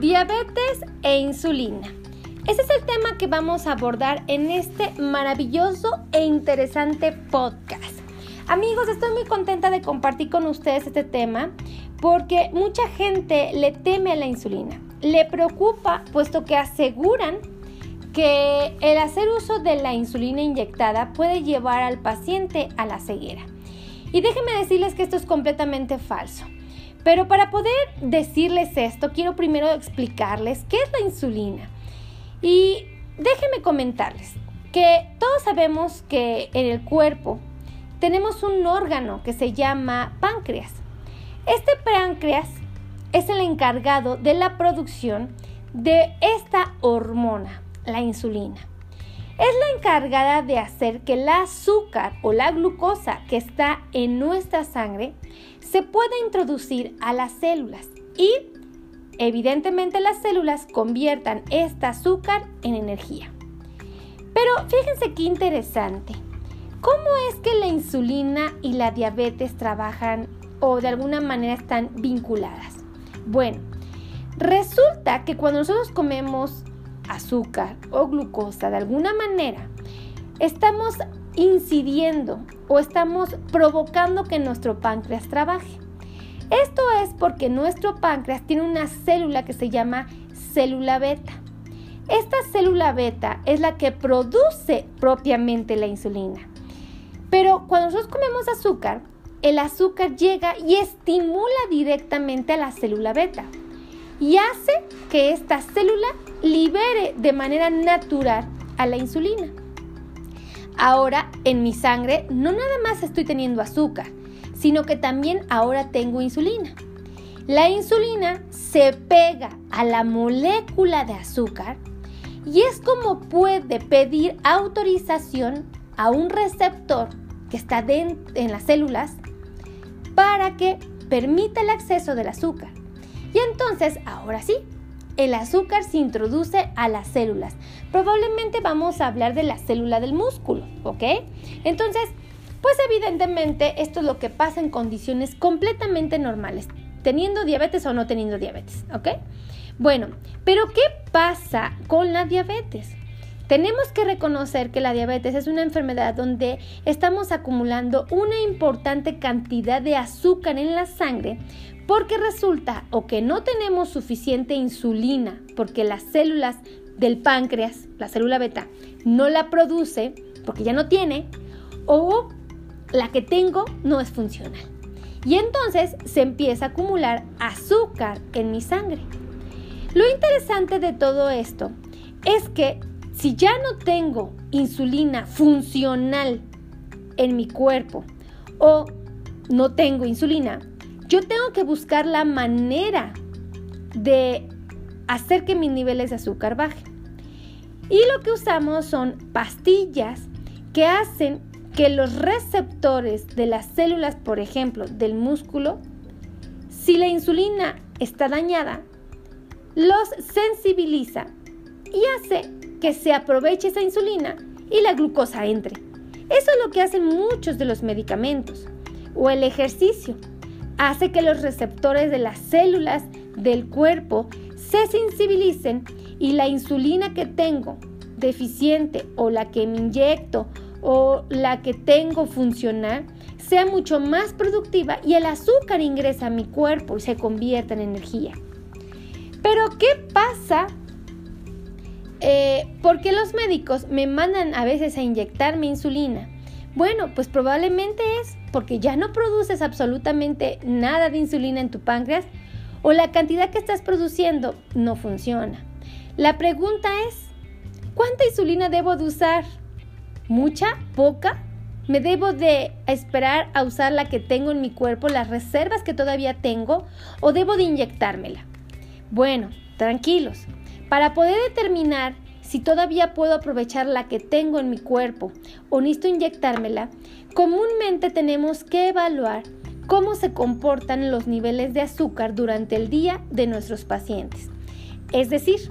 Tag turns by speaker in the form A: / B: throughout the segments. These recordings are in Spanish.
A: Diabetes e insulina. Ese es el tema que vamos a abordar en este maravilloso e interesante podcast. Amigos, estoy muy contenta de compartir con ustedes este tema porque mucha gente le teme a la insulina. Le preocupa puesto que aseguran que el hacer uso de la insulina inyectada puede llevar al paciente a la ceguera. Y déjenme decirles que esto es completamente falso. Pero para poder decirles esto, quiero primero explicarles qué es la insulina. Y déjenme comentarles que todos sabemos que en el cuerpo tenemos un órgano que se llama páncreas. Este páncreas es el encargado de la producción de esta hormona, la insulina. Es la encargada de hacer que el azúcar o la glucosa que está en nuestra sangre se pueda introducir a las células y evidentemente las células conviertan este azúcar en energía. Pero fíjense qué interesante. ¿Cómo es que la insulina y la diabetes trabajan o de alguna manera están vinculadas? Bueno, resulta que cuando nosotros comemos azúcar o glucosa de alguna manera, estamos incidiendo o estamos provocando que nuestro páncreas trabaje. Esto es porque nuestro páncreas tiene una célula que se llama célula beta. Esta célula beta es la que produce propiamente la insulina. Pero cuando nosotros comemos azúcar, el azúcar llega y estimula directamente a la célula beta y hace que esta célula libere de manera natural a la insulina. Ahora en mi sangre no nada más estoy teniendo azúcar, sino que también ahora tengo insulina. La insulina se pega a la molécula de azúcar y es como puede pedir autorización a un receptor que está en las células para que permita el acceso del azúcar. Y entonces, ahora sí, el azúcar se introduce a las células. Probablemente vamos a hablar de la célula del músculo, ¿ok? Entonces, pues evidentemente esto es lo que pasa en condiciones completamente normales, teniendo diabetes o no teniendo diabetes, ¿ok? Bueno, pero ¿qué pasa con la diabetes? Tenemos que reconocer que la diabetes es una enfermedad donde estamos acumulando una importante cantidad de azúcar en la sangre porque resulta o que no tenemos suficiente insulina porque las células del páncreas, la célula beta, no la produce porque ya no tiene, o la que tengo no es funcional. Y entonces se empieza a acumular azúcar en mi sangre. Lo interesante de todo esto es que si ya no tengo insulina funcional en mi cuerpo o no tengo insulina, yo tengo que buscar la manera de hacer que mis niveles de azúcar bajen. Y lo que usamos son pastillas que hacen que los receptores de las células, por ejemplo, del músculo, si la insulina está dañada, los sensibiliza y hace que se aproveche esa insulina y la glucosa entre. Eso es lo que hacen muchos de los medicamentos o el ejercicio hace que los receptores de las células del cuerpo se sensibilicen y la insulina que tengo deficiente o la que me inyecto o la que tengo funcional sea mucho más productiva y el azúcar ingresa a mi cuerpo y se convierta en energía. Pero ¿qué pasa? Eh, ¿Por qué los médicos me mandan a veces a inyectarme insulina? Bueno, pues probablemente es porque ya no produces absolutamente nada de insulina en tu páncreas o la cantidad que estás produciendo no funciona. La pregunta es, ¿cuánta insulina debo de usar? ¿Mucha? ¿Poca? ¿Me debo de esperar a usar la que tengo en mi cuerpo, las reservas que todavía tengo, o debo de inyectármela? Bueno, tranquilos. Para poder determinar si todavía puedo aprovechar la que tengo en mi cuerpo o necesito inyectármela, comúnmente tenemos que evaluar cómo se comportan los niveles de azúcar durante el día de nuestros pacientes. Es decir,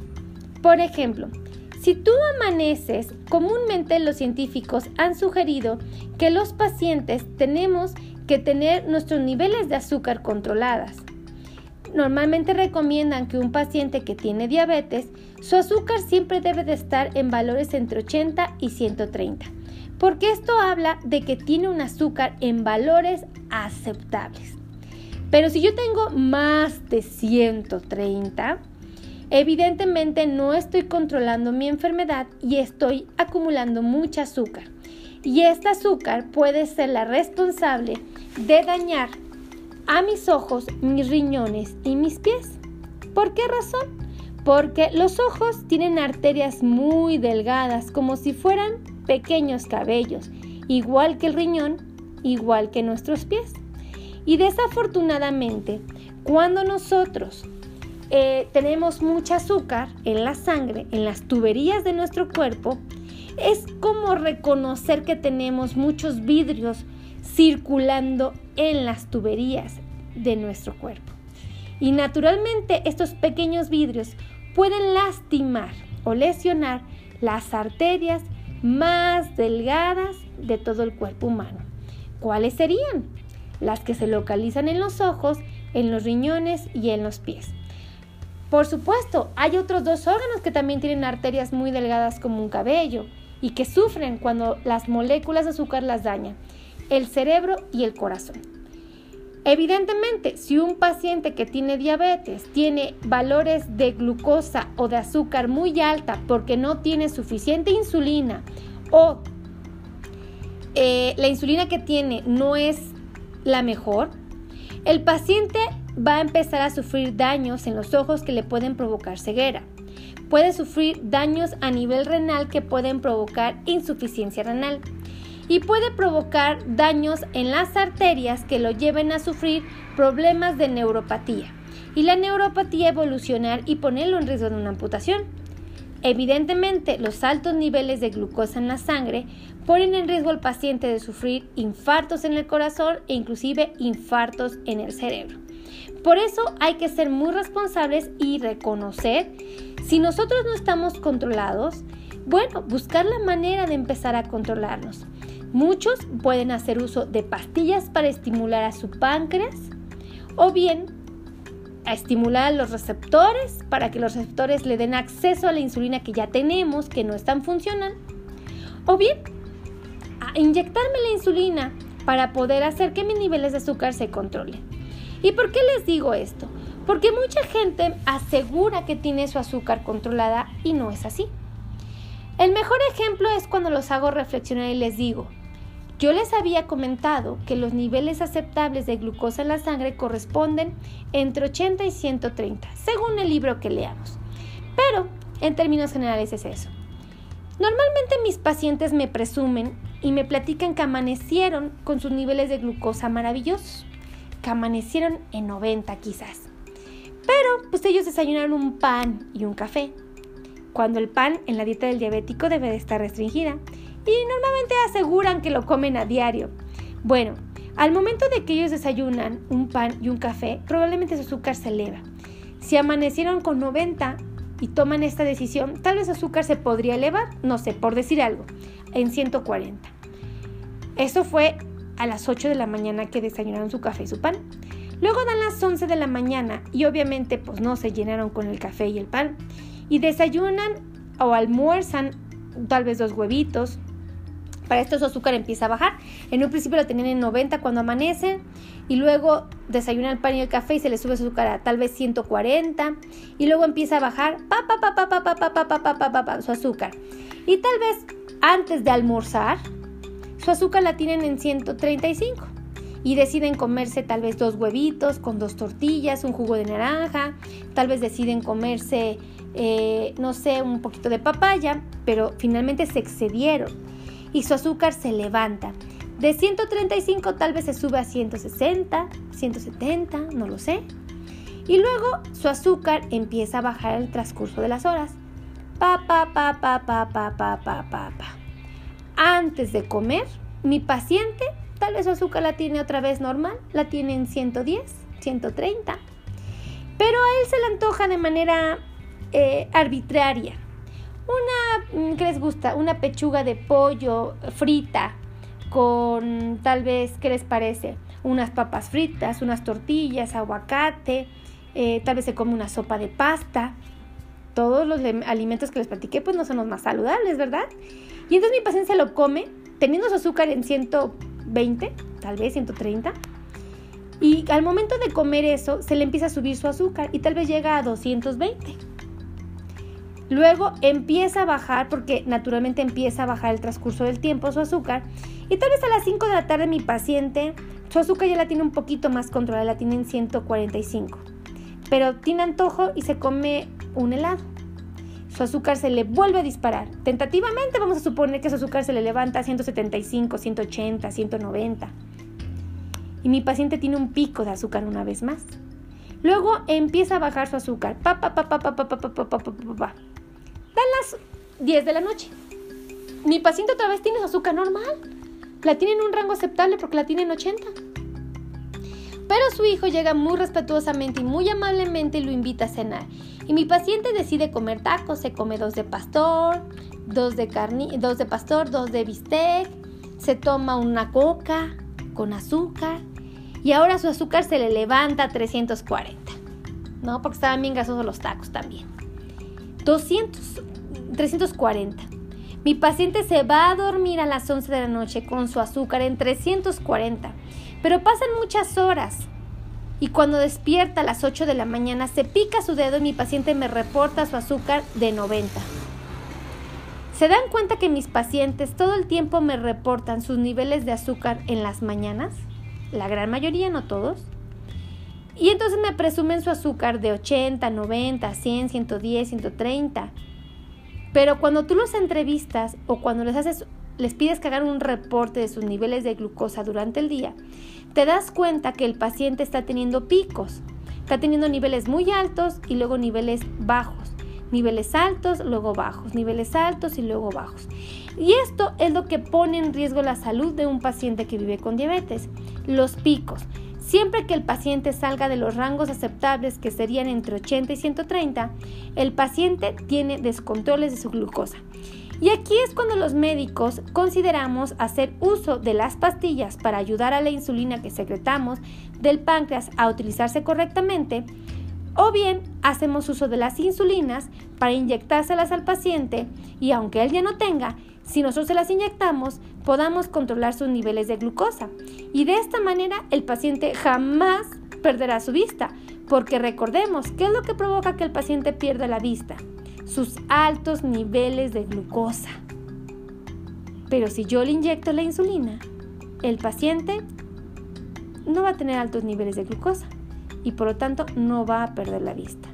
A: por ejemplo, si tú amaneces, comúnmente los científicos han sugerido que los pacientes tenemos que tener nuestros niveles de azúcar controladas. Normalmente recomiendan que un paciente que tiene diabetes, su azúcar siempre debe de estar en valores entre 80 y 130, porque esto habla de que tiene un azúcar en valores aceptables. Pero si yo tengo más de 130, evidentemente no estoy controlando mi enfermedad y estoy acumulando mucha azúcar. Y este azúcar puede ser la responsable de dañar a mis ojos, mis riñones y mis pies. ¿Por qué razón? Porque los ojos tienen arterias muy delgadas, como si fueran pequeños cabellos, igual que el riñón, igual que nuestros pies. Y desafortunadamente, cuando nosotros eh, tenemos mucha azúcar en la sangre, en las tuberías de nuestro cuerpo, es como reconocer que tenemos muchos vidrios circulando en las tuberías de nuestro cuerpo. Y naturalmente estos pequeños vidrios pueden lastimar o lesionar las arterias más delgadas de todo el cuerpo humano. ¿Cuáles serían? Las que se localizan en los ojos, en los riñones y en los pies. Por supuesto, hay otros dos órganos que también tienen arterias muy delgadas como un cabello y que sufren cuando las moléculas de azúcar las dañan el cerebro y el corazón. Evidentemente, si un paciente que tiene diabetes tiene valores de glucosa o de azúcar muy alta porque no tiene suficiente insulina o eh, la insulina que tiene no es la mejor, el paciente va a empezar a sufrir daños en los ojos que le pueden provocar ceguera. Puede sufrir daños a nivel renal que pueden provocar insuficiencia renal y puede provocar daños en las arterias que lo lleven a sufrir problemas de neuropatía y la neuropatía evolucionar y ponerlo en riesgo de una amputación. Evidentemente, los altos niveles de glucosa en la sangre ponen en riesgo al paciente de sufrir infartos en el corazón e inclusive infartos en el cerebro. Por eso hay que ser muy responsables y reconocer si nosotros no estamos controlados, bueno, buscar la manera de empezar a controlarnos. Muchos pueden hacer uso de pastillas para estimular a su páncreas o bien a estimular a los receptores para que los receptores le den acceso a la insulina que ya tenemos, que no están funcionando. O bien a inyectarme la insulina para poder hacer que mis niveles de azúcar se controlen. ¿Y por qué les digo esto? Porque mucha gente asegura que tiene su azúcar controlada y no es así. El mejor ejemplo es cuando los hago reflexionar y les digo, yo les había comentado que los niveles aceptables de glucosa en la sangre corresponden entre 80 y 130, según el libro que leamos. Pero, en términos generales es eso. Normalmente mis pacientes me presumen y me platican que amanecieron con sus niveles de glucosa maravillosos, que amanecieron en 90 quizás. Pero, pues ellos desayunaron un pan y un café, cuando el pan en la dieta del diabético debe de estar restringida y normalmente aseguran que lo comen a diario. Bueno, al momento de que ellos desayunan un pan y un café, probablemente su azúcar se eleva. Si amanecieron con 90 y toman esta decisión, tal vez su azúcar se podría elevar, no sé, por decir algo, en 140. Eso fue a las 8 de la mañana que desayunaron su café y su pan. Luego dan las 11 de la mañana y obviamente pues no se llenaron con el café y el pan. Y desayunan o almuerzan tal vez dos huevitos, para esto su azúcar empieza a bajar. En un principio lo tenían en 90 cuando amanecen y luego desayunan el pan y el café y se le sube su azúcar a tal vez 140 y luego empieza a bajar pa pa pa pa pa pa pa pa pa pa su azúcar. Y tal vez antes de almorzar su azúcar la tienen en 135 y deciden comerse tal vez dos huevitos con dos tortillas, un jugo de naranja, tal vez deciden comerse, eh, no sé, un poquito de papaya, pero finalmente se excedieron y su azúcar se levanta. De 135 tal vez se sube a 160, 170, no lo sé. Y luego su azúcar empieza a bajar el transcurso de las horas. Pa, pa, pa, pa, pa, pa, pa, pa, pa, pa. Antes de comer, mi paciente tal vez su azúcar la tiene otra vez normal, la tiene en 110, 130. Pero a él se le antoja de manera eh, arbitraria una, ¿qué les gusta? Una pechuga de pollo frita con tal vez, ¿qué les parece? Unas papas fritas, unas tortillas, aguacate eh, tal vez se come una sopa de pasta. Todos los alimentos que les platiqué pues no son los más saludables, ¿verdad? Y entonces mi paciente lo come teniendo su azúcar en 120, tal vez 130. Y al momento de comer eso, se le empieza a subir su azúcar y tal vez llega a 220. Luego empieza a bajar, porque naturalmente empieza a bajar el transcurso del tiempo su azúcar. Y tal vez a las 5 de la tarde mi paciente, su azúcar ya la tiene un poquito más controlada, la tiene en 145. Pero tiene antojo y se come un helado. Su azúcar se le vuelve a disparar. Tentativamente vamos a suponer que su azúcar se le levanta a 175, 180, 190 y mi paciente tiene un pico de azúcar una vez más. Luego empieza a bajar su azúcar. Pa, pa, pa, pa, pa, pa, pa, pa, pa, pa, pa, pa. Dan las 10 de la noche. Mi paciente otra vez tiene su azúcar normal. La tiene en un rango aceptable porque la tiene en 80. Pero su hijo llega muy respetuosamente y muy amablemente y lo invita a cenar. Y mi paciente decide comer tacos. Se come dos de pastor, dos de, carni dos de pastor, dos de bistec. Se toma una coca con azúcar y ahora su azúcar se le levanta a 340, ¿no? Porque estaban bien gasosos los tacos también. 200, 340. Mi paciente se va a dormir a las 11 de la noche con su azúcar en 340, pero pasan muchas horas. Y cuando despierta a las 8 de la mañana se pica su dedo y mi paciente me reporta su azúcar de 90. ¿Se dan cuenta que mis pacientes todo el tiempo me reportan sus niveles de azúcar en las mañanas? La gran mayoría, no todos. Y entonces me presumen su azúcar de 80, 90, 100, 110, 130. Pero cuando tú los entrevistas o cuando les haces les pides que hagan un reporte de sus niveles de glucosa durante el día, te das cuenta que el paciente está teniendo picos. Está teniendo niveles muy altos y luego niveles bajos niveles altos, luego bajos, niveles altos y luego bajos. Y esto es lo que pone en riesgo la salud de un paciente que vive con diabetes. Los picos. Siempre que el paciente salga de los rangos aceptables, que serían entre 80 y 130, el paciente tiene descontroles de su glucosa. Y aquí es cuando los médicos consideramos hacer uso de las pastillas para ayudar a la insulina que secretamos del páncreas a utilizarse correctamente o bien hacemos uso de las insulinas para inyectárselas al paciente y aunque él ya no tenga, si nosotros se las inyectamos, podamos controlar sus niveles de glucosa. Y de esta manera el paciente jamás perderá su vista, porque recordemos, ¿qué es lo que provoca que el paciente pierda la vista? Sus altos niveles de glucosa. Pero si yo le inyecto la insulina, el paciente no va a tener altos niveles de glucosa y por lo tanto no va a perder la vista.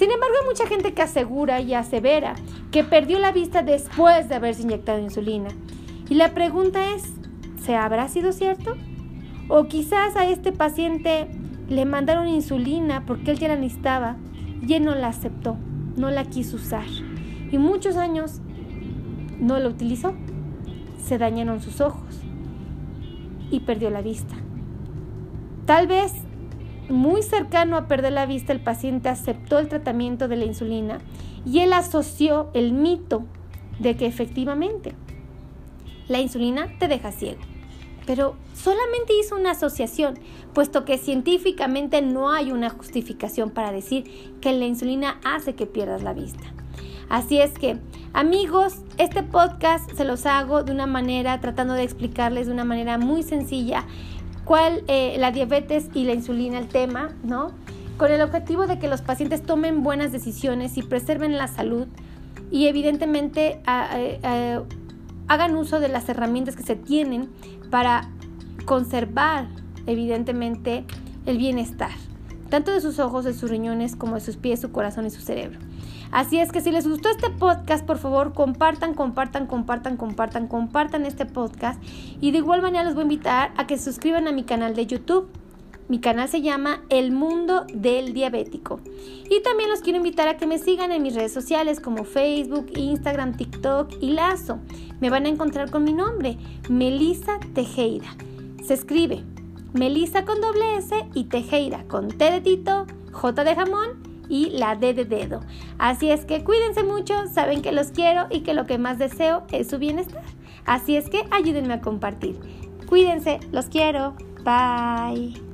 A: Sin embargo, hay mucha gente que asegura y asevera que perdió la vista después de haberse inyectado insulina. Y la pregunta es, ¿se habrá sido cierto? O quizás a este paciente le mandaron insulina porque él ya la necesitaba y él no la aceptó, no la quiso usar. Y muchos años no la utilizó. Se dañaron sus ojos y perdió la vista. Tal vez muy cercano a perder la vista, el paciente aceptó el tratamiento de la insulina y él asoció el mito de que efectivamente la insulina te deja ciego. Pero solamente hizo una asociación, puesto que científicamente no hay una justificación para decir que la insulina hace que pierdas la vista. Así es que, amigos, este podcast se los hago de una manera, tratando de explicarles de una manera muy sencilla cuál eh, la diabetes y la insulina el tema, ¿no? Con el objetivo de que los pacientes tomen buenas decisiones y preserven la salud y evidentemente hagan uso de las herramientas que se tienen para conservar evidentemente el bienestar, tanto de sus ojos, de sus riñones, como de sus pies, su corazón y su cerebro. Así es que si les gustó este podcast, por favor, compartan, compartan, compartan, compartan, compartan este podcast. Y de igual manera les voy a invitar a que se suscriban a mi canal de YouTube. Mi canal se llama El Mundo del Diabético. Y también los quiero invitar a que me sigan en mis redes sociales como Facebook, Instagram, TikTok y Lazo. Me van a encontrar con mi nombre, Melisa Tejera. Se escribe Melisa con doble S y Tejera con T de Tito, J de jamón y la D de dedo. Así es que cuídense mucho, saben que los quiero y que lo que más deseo es su bienestar. Así es que ayúdenme a compartir. Cuídense, los quiero. Bye.